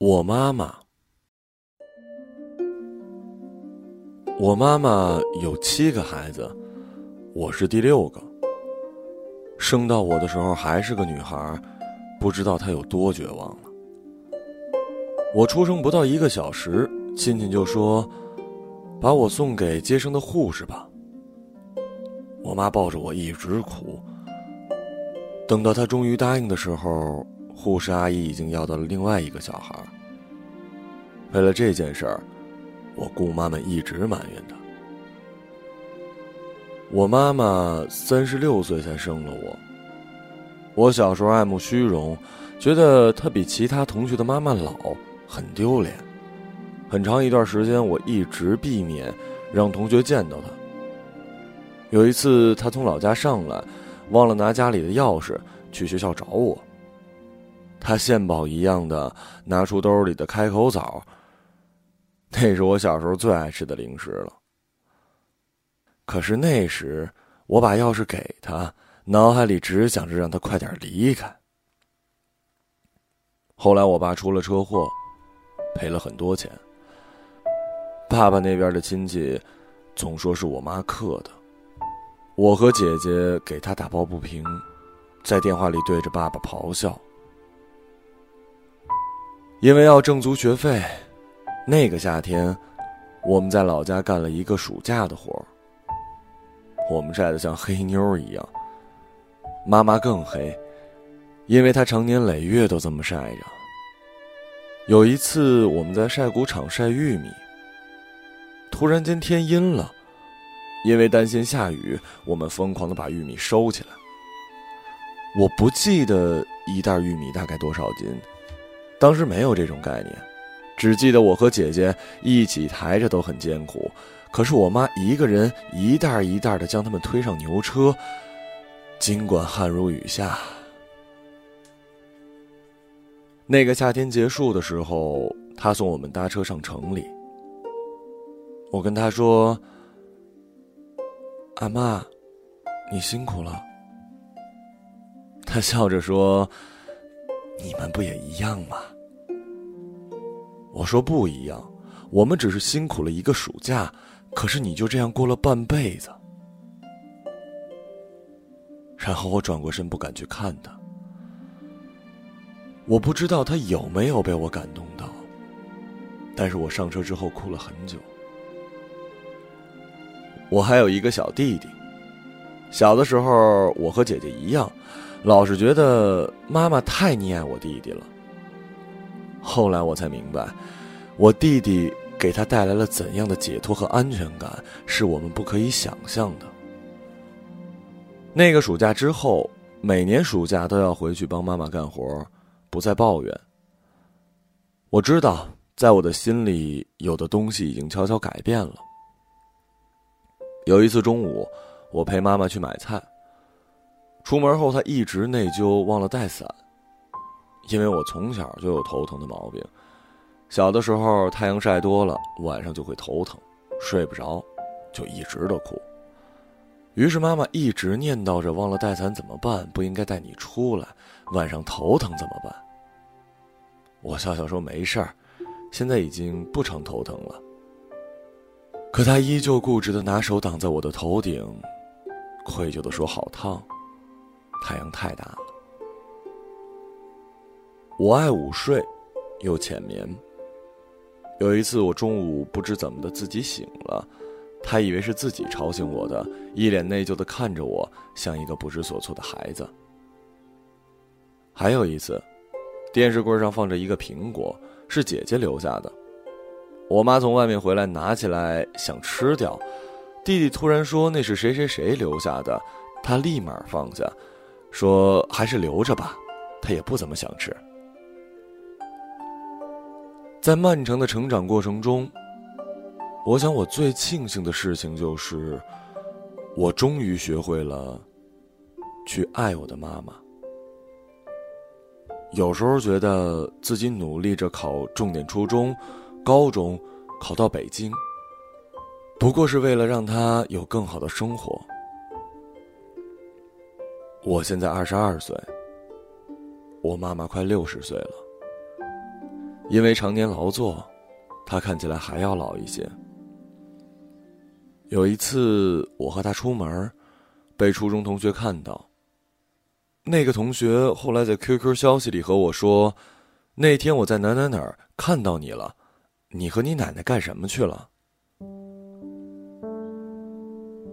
我妈妈，我妈妈有七个孩子，我是第六个。生到我的时候还是个女孩，不知道她有多绝望了。我出生不到一个小时，亲戚就说：“把我送给接生的护士吧。”我妈抱着我一直哭。等到她终于答应的时候。护士阿姨已经要到了另外一个小孩。为了这件事儿，我姑妈们一直埋怨她。我妈妈三十六岁才生了我。我小时候爱慕虚荣，觉得她比其他同学的妈妈老，很丢脸。很长一段时间，我一直避免让同学见到她。有一次，她从老家上来，忘了拿家里的钥匙，去学校找我。他献宝一样的拿出兜里的开口枣，那是我小时候最爱吃的零食了。可是那时我把钥匙给他，脑海里只想着让他快点离开。后来我爸出了车祸，赔了很多钱。爸爸那边的亲戚总说是我妈克的，我和姐姐给他打抱不平，在电话里对着爸爸咆哮。因为要挣足学费，那个夏天，我们在老家干了一个暑假的活儿。我们晒得像黑妞一样，妈妈更黑，因为她常年累月都这么晒着。有一次，我们在晒谷场晒玉米，突然间天阴了，因为担心下雨，我们疯狂的把玉米收起来。我不记得一袋玉米大概多少斤。当时没有这种概念，只记得我和姐姐一起抬着都很艰苦，可是我妈一个人一袋一袋的将它们推上牛车，尽管汗如雨下。那个夏天结束的时候，她送我们搭车上城里。我跟她说：“阿妈，你辛苦了。”她笑着说。你们不也一样吗？我说不一样，我们只是辛苦了一个暑假，可是你就这样过了半辈子。然后我转过身，不敢去看他。我不知道他有没有被我感动到，但是我上车之后哭了很久。我还有一个小弟弟，小的时候我和姐姐一样。老是觉得妈妈太溺爱我弟弟了。后来我才明白，我弟弟给他带来了怎样的解脱和安全感，是我们不可以想象的。那个暑假之后，每年暑假都要回去帮妈妈干活，不再抱怨。我知道，在我的心里，有的东西已经悄悄改变了。有一次中午，我陪妈妈去买菜。出门后，他一直内疚，忘了带伞。因为我从小就有头疼的毛病，小的时候太阳晒多了，晚上就会头疼，睡不着，就一直都哭。于是妈妈一直念叨着：“忘了带伞怎么办？不应该带你出来，晚上头疼怎么办？”我笑笑说：“没事儿，现在已经不常头疼了。”可他依旧固执的拿手挡在我的头顶，愧疚的说：“好烫。”太阳太大了。我爱午睡，又浅眠。有一次，我中午不知怎么的自己醒了，他以为是自己吵醒我的，一脸内疚的看着我，像一个不知所措的孩子。还有一次，电视柜上放着一个苹果，是姐姐留下的。我妈从外面回来，拿起来想吃掉，弟弟突然说那是谁谁谁留下的，他立马放下。说还是留着吧，他也不怎么想吃。在漫长的成长过程中，我想我最庆幸的事情就是，我终于学会了去爱我的妈妈。有时候觉得自己努力着考重点初中、高中，考到北京，不过是为了让她有更好的生活。我现在二十二岁，我妈妈快六十岁了。因为常年劳作，她看起来还要老一些。有一次，我和她出门，被初中同学看到。那个同学后来在 QQ 消息里和我说：“那天我在哪哪哪看到你了，你和你奶奶干什么去了？”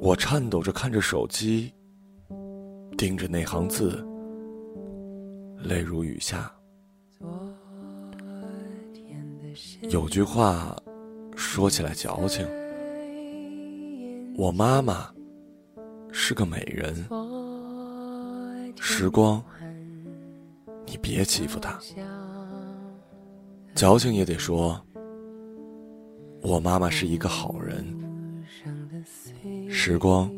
我颤抖着看着手机，盯着那行字，泪如雨下。有句话说起来矫情，我妈妈是个美人。时光，你别欺负她。矫情也得说，我妈妈是一个好人。时光，你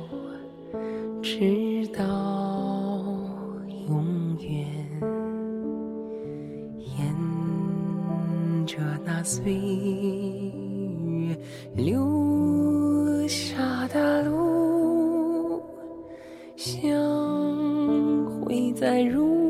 直到永远，沿着那岁月留下的路，相会在如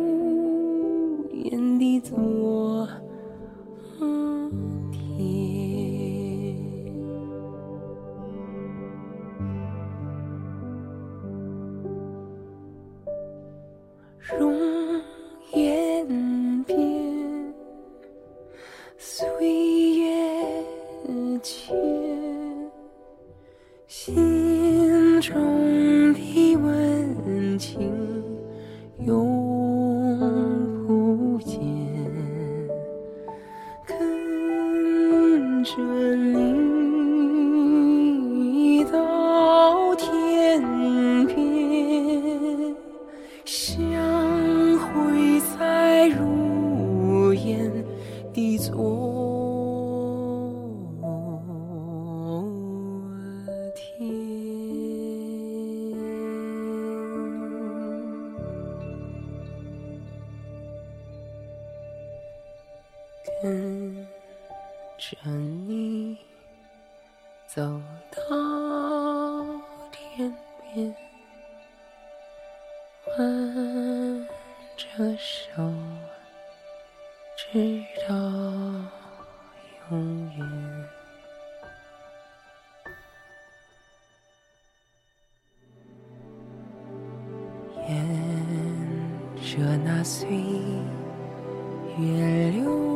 容颜变，岁月迁，心中的温情。跟着你走到天边，挽着手，直到永远。沿着那岁月流。